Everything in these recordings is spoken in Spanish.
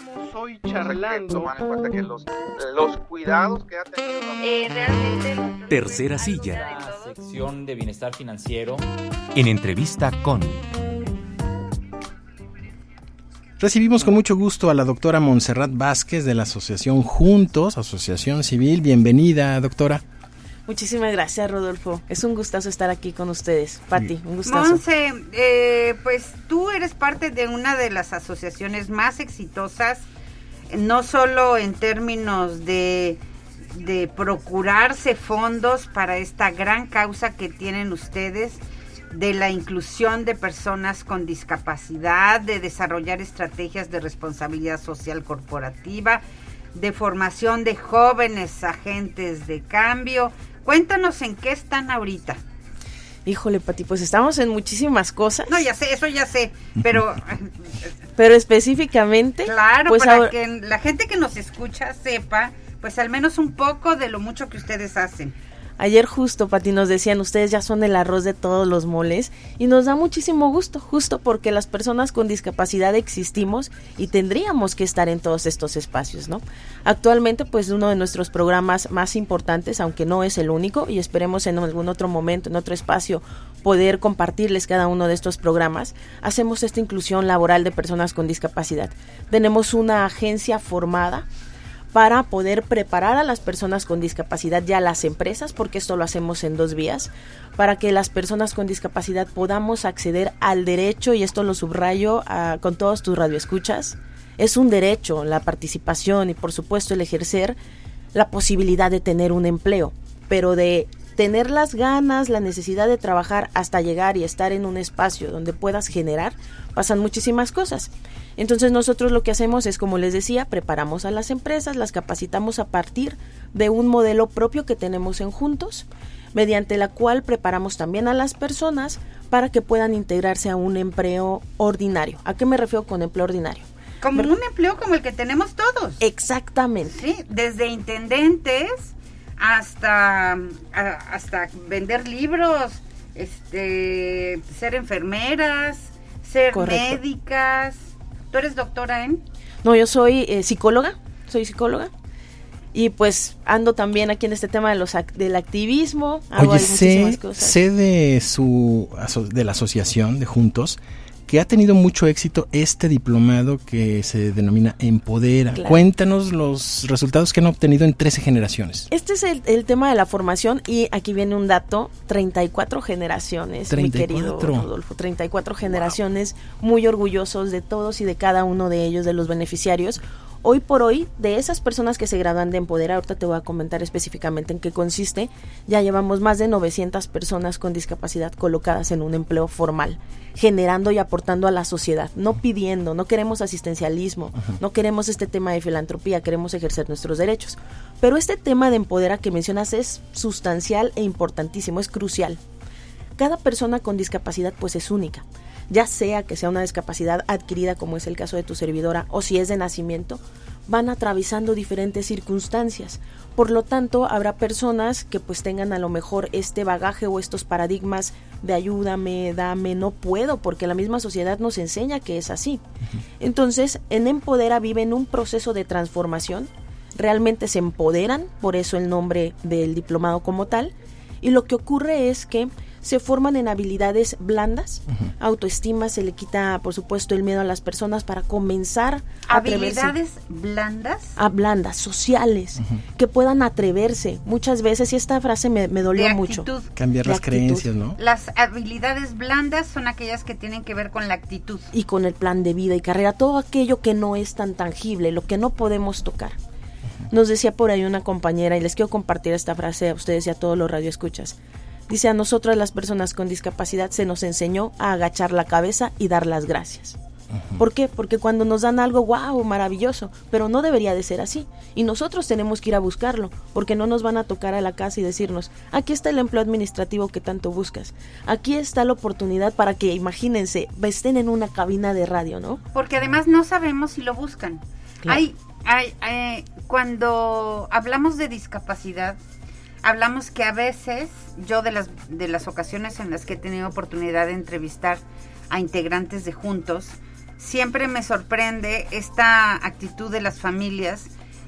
Estamos hoy charlando. en cuenta que los, los cuidados que ha tenido. Eh, realmente. Tercera silla. La sección de bienestar financiero. En entrevista con. Recibimos con mucho gusto a la doctora Montserrat Vázquez de la Asociación Juntos, Asociación Civil. Bienvenida, doctora. Muchísimas gracias, Rodolfo. Es un gustazo estar aquí con ustedes. Pati, un gustazo. Monse, eh, pues tú eres parte de una de las asociaciones más exitosas, no solo en términos de procurarse fondos para esta gran causa que tienen ustedes, de la inclusión de personas con discapacidad, de desarrollar estrategias de responsabilidad social corporativa, de formación de jóvenes agentes de cambio, Cuéntanos en qué están ahorita. Híjole, Pati, pues estamos en muchísimas cosas. No, ya sé, eso ya sé, pero... pero específicamente... Claro, pues para que la gente que nos escucha sepa, pues al menos un poco de lo mucho que ustedes hacen. Ayer justo, Pati, nos decían, ustedes ya son el arroz de todos los moles y nos da muchísimo gusto, justo porque las personas con discapacidad existimos y tendríamos que estar en todos estos espacios, ¿no? Actualmente, pues uno de nuestros programas más importantes, aunque no es el único, y esperemos en algún otro momento, en otro espacio, poder compartirles cada uno de estos programas, hacemos esta inclusión laboral de personas con discapacidad. Tenemos una agencia formada para poder preparar a las personas con discapacidad ya las empresas, porque esto lo hacemos en dos vías, para que las personas con discapacidad podamos acceder al derecho, y esto lo subrayo con todos tus radioescuchas, es un derecho la participación y por supuesto el ejercer la posibilidad de tener un empleo, pero de tener las ganas, la necesidad de trabajar hasta llegar y estar en un espacio donde puedas generar, pasan muchísimas cosas. Entonces nosotros lo que hacemos es, como les decía, preparamos a las empresas, las capacitamos a partir de un modelo propio que tenemos en Juntos, mediante la cual preparamos también a las personas para que puedan integrarse a un empleo ordinario. ¿A qué me refiero con empleo ordinario? Como un empleo como el que tenemos todos. Exactamente. Sí, desde intendentes hasta, hasta vender libros, este, ser enfermeras, ser médicas. ¿Tú eres doctora en? No, yo soy eh, psicóloga, soy psicóloga. Y pues ando también aquí en este tema de los del activismo. Hago Oye, sé, sé de, su, de la asociación de Juntos que ha tenido mucho éxito este diplomado que se denomina Empodera. Cuéntanos los resultados que han obtenido en 13 generaciones. Este es el, tema de la formación y aquí viene un dato, 34 generaciones, mi querido Rodolfo, 34 generaciones, muy orgullosos de todos y de cada uno de ellos, de los beneficiarios. Hoy por hoy, de esas personas que se gradúan de Empodera, ahorita te voy a comentar específicamente en qué consiste, ya llevamos más de 900 personas con discapacidad colocadas en un empleo formal, generando y aportando a la sociedad, no pidiendo, no queremos asistencialismo, no queremos este tema de filantropía, queremos ejercer nuestros derechos. Pero este tema de Empodera que mencionas es sustancial e importantísimo, es crucial. Cada persona con discapacidad pues es única ya sea que sea una discapacidad adquirida como es el caso de tu servidora o si es de nacimiento, van atravesando diferentes circunstancias. Por lo tanto, habrá personas que pues tengan a lo mejor este bagaje o estos paradigmas de ayúdame, dame, no puedo, porque la misma sociedad nos enseña que es así. Entonces, en Empodera viven un proceso de transformación, realmente se empoderan, por eso el nombre del diplomado como tal, y lo que ocurre es que se forman en habilidades blandas, autoestima, se le quita, por supuesto, el miedo a las personas para comenzar a habilidades blandas, a blandas, sociales, que puedan atreverse. Muchas veces, y esta frase me, me dolió mucho. Cambiar las creencias, ¿no? Las habilidades blandas son aquellas que tienen que ver con la actitud. Y con el plan de vida y carrera, todo aquello que no es tan tangible, lo que no podemos tocar. Nos decía por ahí una compañera, y les quiero compartir esta frase a ustedes y a todos los radioescuchas. Dice, a nosotras las personas con discapacidad se nos enseñó a agachar la cabeza y dar las gracias. ¿Por qué? Porque cuando nos dan algo, wow, maravilloso, pero no debería de ser así. Y nosotros tenemos que ir a buscarlo, porque no nos van a tocar a la casa y decirnos, aquí está el empleo administrativo que tanto buscas, aquí está la oportunidad para que, imagínense, estén en una cabina de radio, ¿no? Porque además no sabemos si lo buscan. Hay, hay, eh, cuando hablamos de discapacidad, hablamos que a veces, yo de las, de las ocasiones en las que he tenido oportunidad de entrevistar a integrantes de Juntos, siempre me sorprende esta actitud de las familias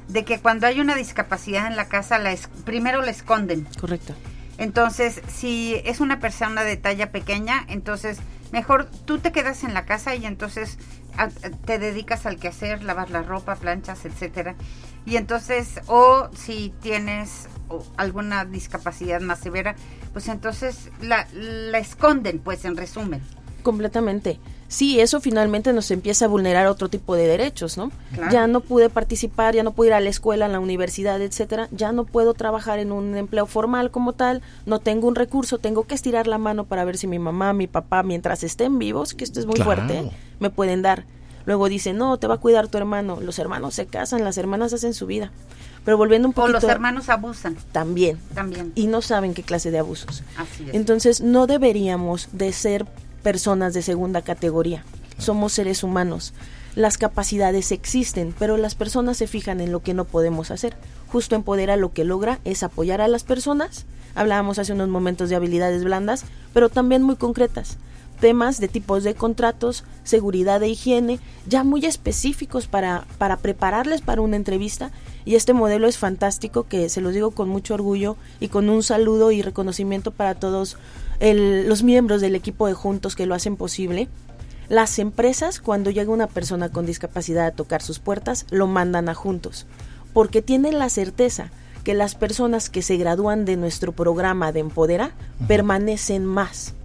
de que cuando hay una discapacidad en la casa, la primero la esconden. Correcto. Entonces, si es una persona de talla pequeña, entonces mejor tú te quedas en la casa y entonces te dedicas al quehacer, lavar la ropa, planchas, etcétera. Y entonces, o si tienes alguna discapacidad más severa, pues entonces la, la esconden, pues en resumen. Completamente sí, eso finalmente nos empieza a vulnerar otro tipo de derechos, ¿no? Ya no pude participar, ya no pude ir a la escuela, a la universidad, etcétera, ya no puedo trabajar en un empleo formal como tal, no tengo un recurso, tengo que estirar la mano para ver si mi mamá, mi papá, mientras estén vivos, que esto es muy fuerte, me pueden dar. Luego dicen, no, te va a cuidar tu hermano. Los hermanos se casan, las hermanas hacen su vida. Pero volviendo un poquito... O los hermanos abusan. También. También. Y no saben qué clase de abusos. Así es. Entonces, no deberíamos de ser personas de segunda categoría. Somos seres humanos. Las capacidades existen, pero las personas se fijan en lo que no podemos hacer. Justo Empodera lo que logra es apoyar a las personas. Hablábamos hace unos momentos de habilidades blandas, pero también muy concretas. Temas de tipos de contratos, seguridad e higiene, ya muy específicos para, para prepararles para una entrevista. Y este modelo es fantástico, que se los digo con mucho orgullo y con un saludo y reconocimiento para todos los miembros del equipo de Juntos que lo hacen posible. Las empresas, cuando llega una persona con discapacidad a tocar sus puertas, lo mandan a Juntos, porque tienen la certeza que las personas que se gradúan de nuestro programa de Empodera permanecen más.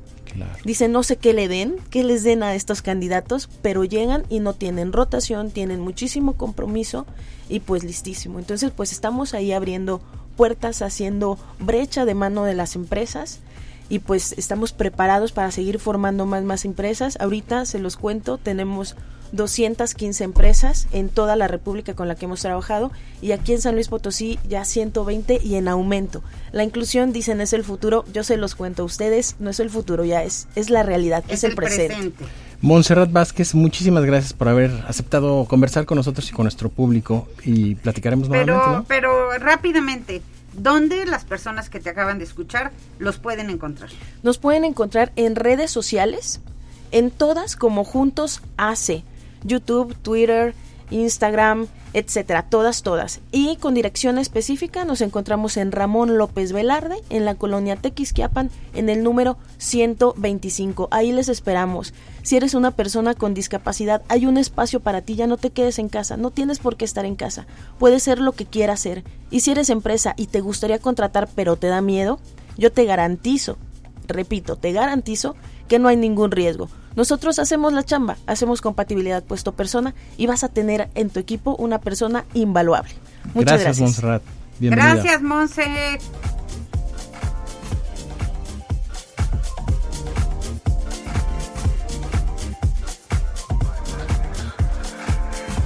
Dicen, no sé qué le den, qué les den a estos candidatos, pero llegan y no tienen rotación, tienen muchísimo compromiso y pues listísimo. Entonces, pues estamos ahí abriendo puertas, haciendo brecha de mano de las empresas y pues estamos preparados para seguir formando más más empresas. Ahorita se los cuento, tenemos 215 empresas en toda la República con la que hemos trabajado y aquí en San Luis Potosí ya 120 y en aumento. La inclusión dicen es el futuro, yo se los cuento a ustedes, no es el futuro, ya es es la realidad, es, el, presente. Montserrat Vázquez, muchísimas gracias por haber aceptado conversar con nosotros y con nuestro público y platicaremos pero, nuevamente. Pero rápidamente, ¿Dónde las personas que te acaban de escuchar los pueden encontrar? Nos pueden encontrar en redes sociales, en todas como Juntos AC, YouTube, Twitter, Instagram, etcétera, todas, todas. Y con dirección específica nos encontramos en Ramón López Velarde, en la colonia Tequisquiapan, en el número 125. Ahí les esperamos. Si eres una persona con discapacidad, hay un espacio para ti, ya no te quedes en casa, no tienes por qué estar en casa. Puedes ser lo que quieras ser. Y si eres empresa y te gustaría contratar pero te da miedo, yo te garantizo, repito, te garantizo que no hay ningún riesgo nosotros hacemos la chamba, hacemos compatibilidad puesto persona y vas a tener en tu equipo una persona invaluable. Muchas gracias. Gracias, Montserrat. Gracias, Monse.